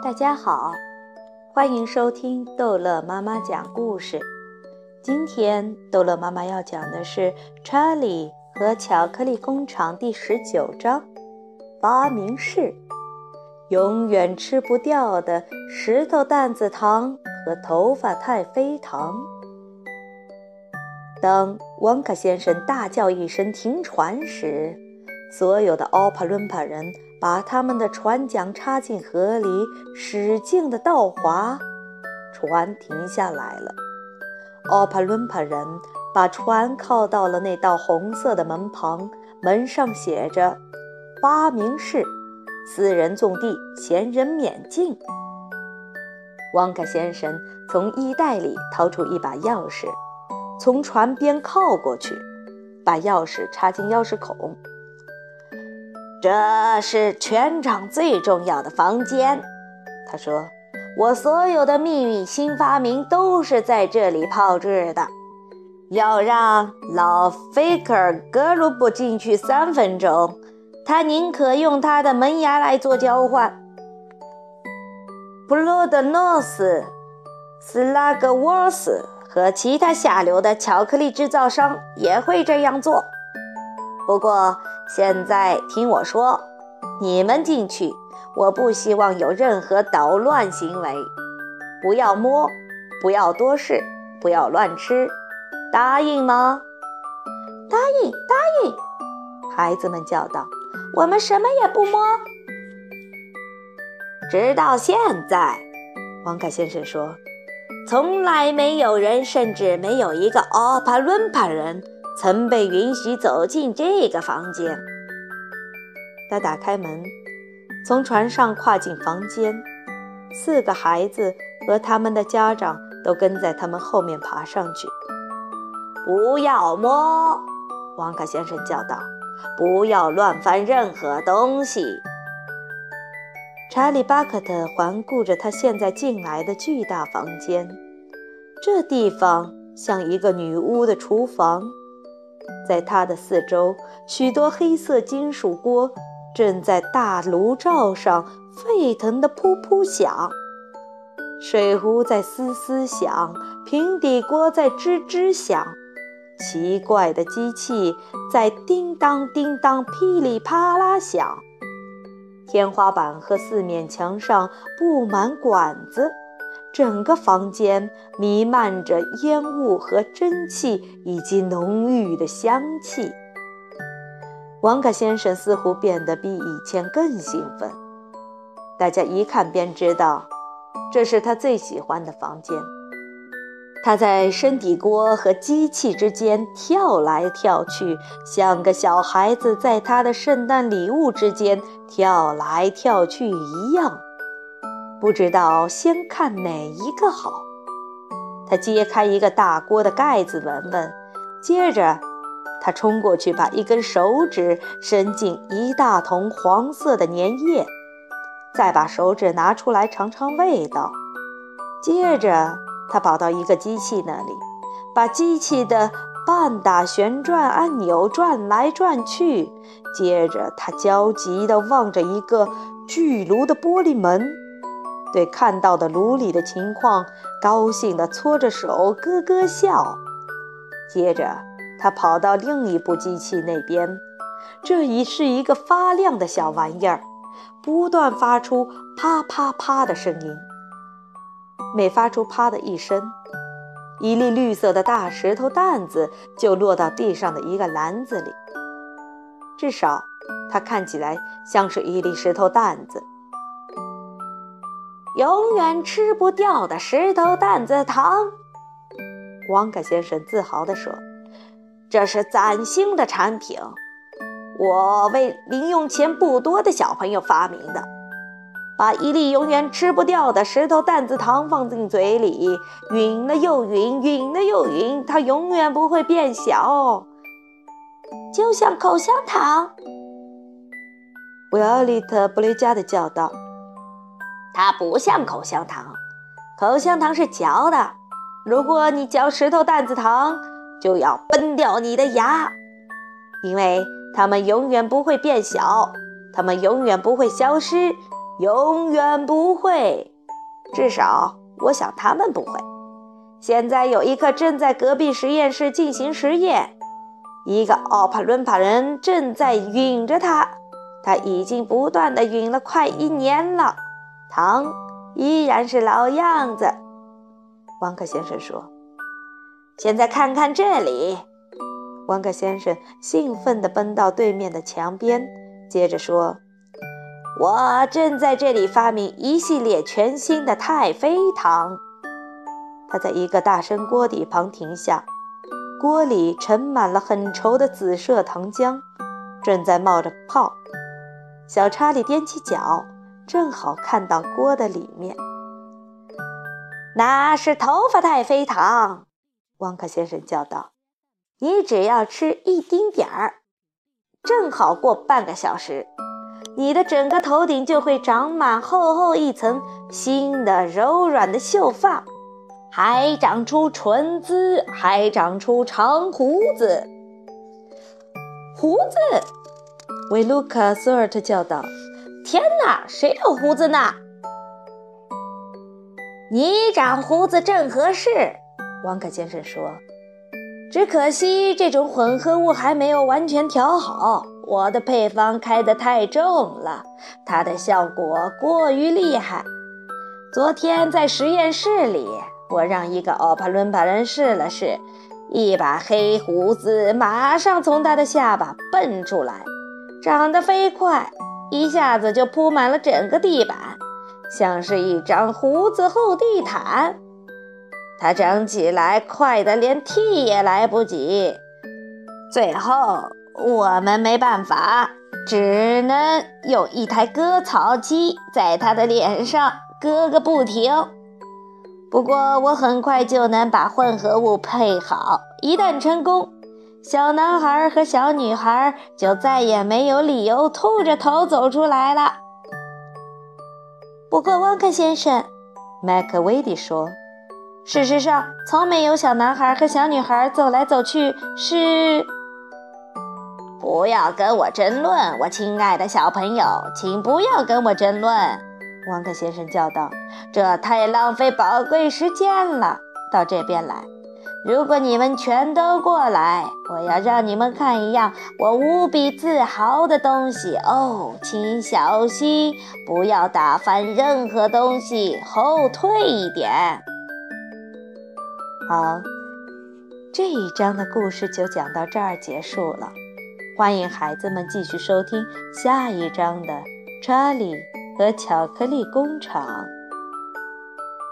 大家好，欢迎收听逗乐妈妈讲故事。今天逗乐妈妈要讲的是《查理和巧克力工厂》第十九章：发明室。永远吃不掉的石头蛋子糖和头发太妃糖。当旺卡先生大叫一声停船时，所有的奥帕伦帕人。把他们的船桨插进河里，使劲的倒划，船停下来了。奥帕伦帕人把船靠到了那道红色的门旁，门上写着“发明室，私人种地，闲人免进”。旺卡先生从衣袋里掏出一把钥匙，从船边靠过去，把钥匙插进钥匙孔。这是全场最重要的房间，他说：“我所有的秘密新发明都是在这里炮制的。要让老菲克尔格鲁布进去三分钟，他宁可用他的门牙来做交换。布洛德诺斯、斯拉格沃斯和其他下流的巧克力制造商也会这样做。不过。”现在听我说，你们进去，我不希望有任何捣乱行为，不要摸，不要多事，不要乱吃，答应吗？答应，答应！孩子们叫道：“我们什么也不摸。”直到现在，王凯先生说，从来没有人，甚至没有一个奥帕伦帕人。曾被允许走进这个房间。他打开门，从船上跨进房间。四个孩子和他们的家长都跟在他们后面爬上去。不要摸！王卡先生叫道：“不要乱翻任何东西。”查理·巴克特环顾着他现在进来的巨大房间。这地方像一个女巫的厨房。在它的四周，许多黑色金属锅正在大炉灶上沸腾的噗噗响，水壶在嘶嘶响，平底锅在吱吱响，奇怪的机器在叮当叮当噼里啪啦响，天花板和四面墙上布满管子。整个房间弥漫着烟雾和蒸汽，以及浓郁的香气。王卡先生似乎变得比以前更兴奋。大家一看便知道，这是他最喜欢的房间。他在深底锅和机器之间跳来跳去，像个小孩子在他的圣诞礼物之间跳来跳去一样。不知道先看哪一个好，他揭开一个大锅的盖子闻闻，接着他冲过去把一根手指伸进一大桶黄色的粘液，再把手指拿出来尝尝味道，接着他跑到一个机器那里，把机器的半打旋转按钮转来转去，接着他焦急地望着一个巨炉的玻璃门。对看到的炉里的情况，高兴地搓着手，咯咯笑。接着，他跑到另一部机器那边，这已是一个发亮的小玩意儿，不断发出啪啪啪的声音。每发出啪的一声，一粒绿色的大石头蛋子就落到地上的一个篮子里。至少，它看起来像是一粒石头蛋子。永远吃不掉的石头蛋子糖，汪卡先生自豪地说：“这是崭新的产品，我为零用钱不多的小朋友发明的。把一粒永远吃不掉的石头蛋子糖放进嘴里，匀了又匀，匀了又匀，它永远不会变小，就像口香糖。”维奥利特·布雷加的叫道。它不像口香糖，口香糖是嚼的。如果你嚼石头蛋子糖，就要崩掉你的牙，因为它们永远不会变小，它们永远不会消失，永远不会。至少，我想他们不会。现在有一颗正在隔壁实验室进行实验，一个奥帕伦帕人正在吮着它，他已经不断的吮了快一年了，糖依然是老样子。汪克先生说：“现在看看这里。”汪克先生兴奋地奔到对面的墙边，接着说：“我正在这里发明一系列全新的太妃糖。”他在一个大深锅底旁停下，锅里盛满了很稠的紫色糖浆，正在冒着泡。小查理踮起脚，正好看到锅的里面。那是头发太妃糖，汪克先生叫道：“你只要吃一丁点儿，正好过半个小时，你的整个头顶就会长满厚厚一层新的柔软的秀发。”还长出唇子，还长出长胡子。胡子！维卢卡·索尔特叫道：“天哪，谁有胡子呢？”你长胡子正合适，王克先生说。只可惜这种混合物还没有完全调好，我的配方开得太重了，它的效果过于厉害。昨天在实验室里。我让一个奥帕伦巴人试了试，一把黑胡子马上从他的下巴蹦出来，长得飞快，一下子就铺满了整个地板，像是一张胡子厚地毯。它长起来快得连剃也来不及。最后，我们没办法，只能用一台割草机在他的脸上割个不停。不过，我很快就能把混合物配好。一旦成功，小男孩和小女孩就再也没有理由吐着头走出来了。不过，汪克先生，麦克威迪说：“事实上，从没有小男孩和小女孩走来走去。”是，不要跟我争论，我亲爱的小朋友，请不要跟我争论。汪克先生叫道：“这太浪费宝贵时间了。到这边来，如果你们全都过来，我要让你们看一样我无比自豪的东西哦。请小心，不要打翻任何东西，后退一点。好，这一章的故事就讲到这儿结束了。欢迎孩子们继续收听下一章的《查理》。和巧克力工厂。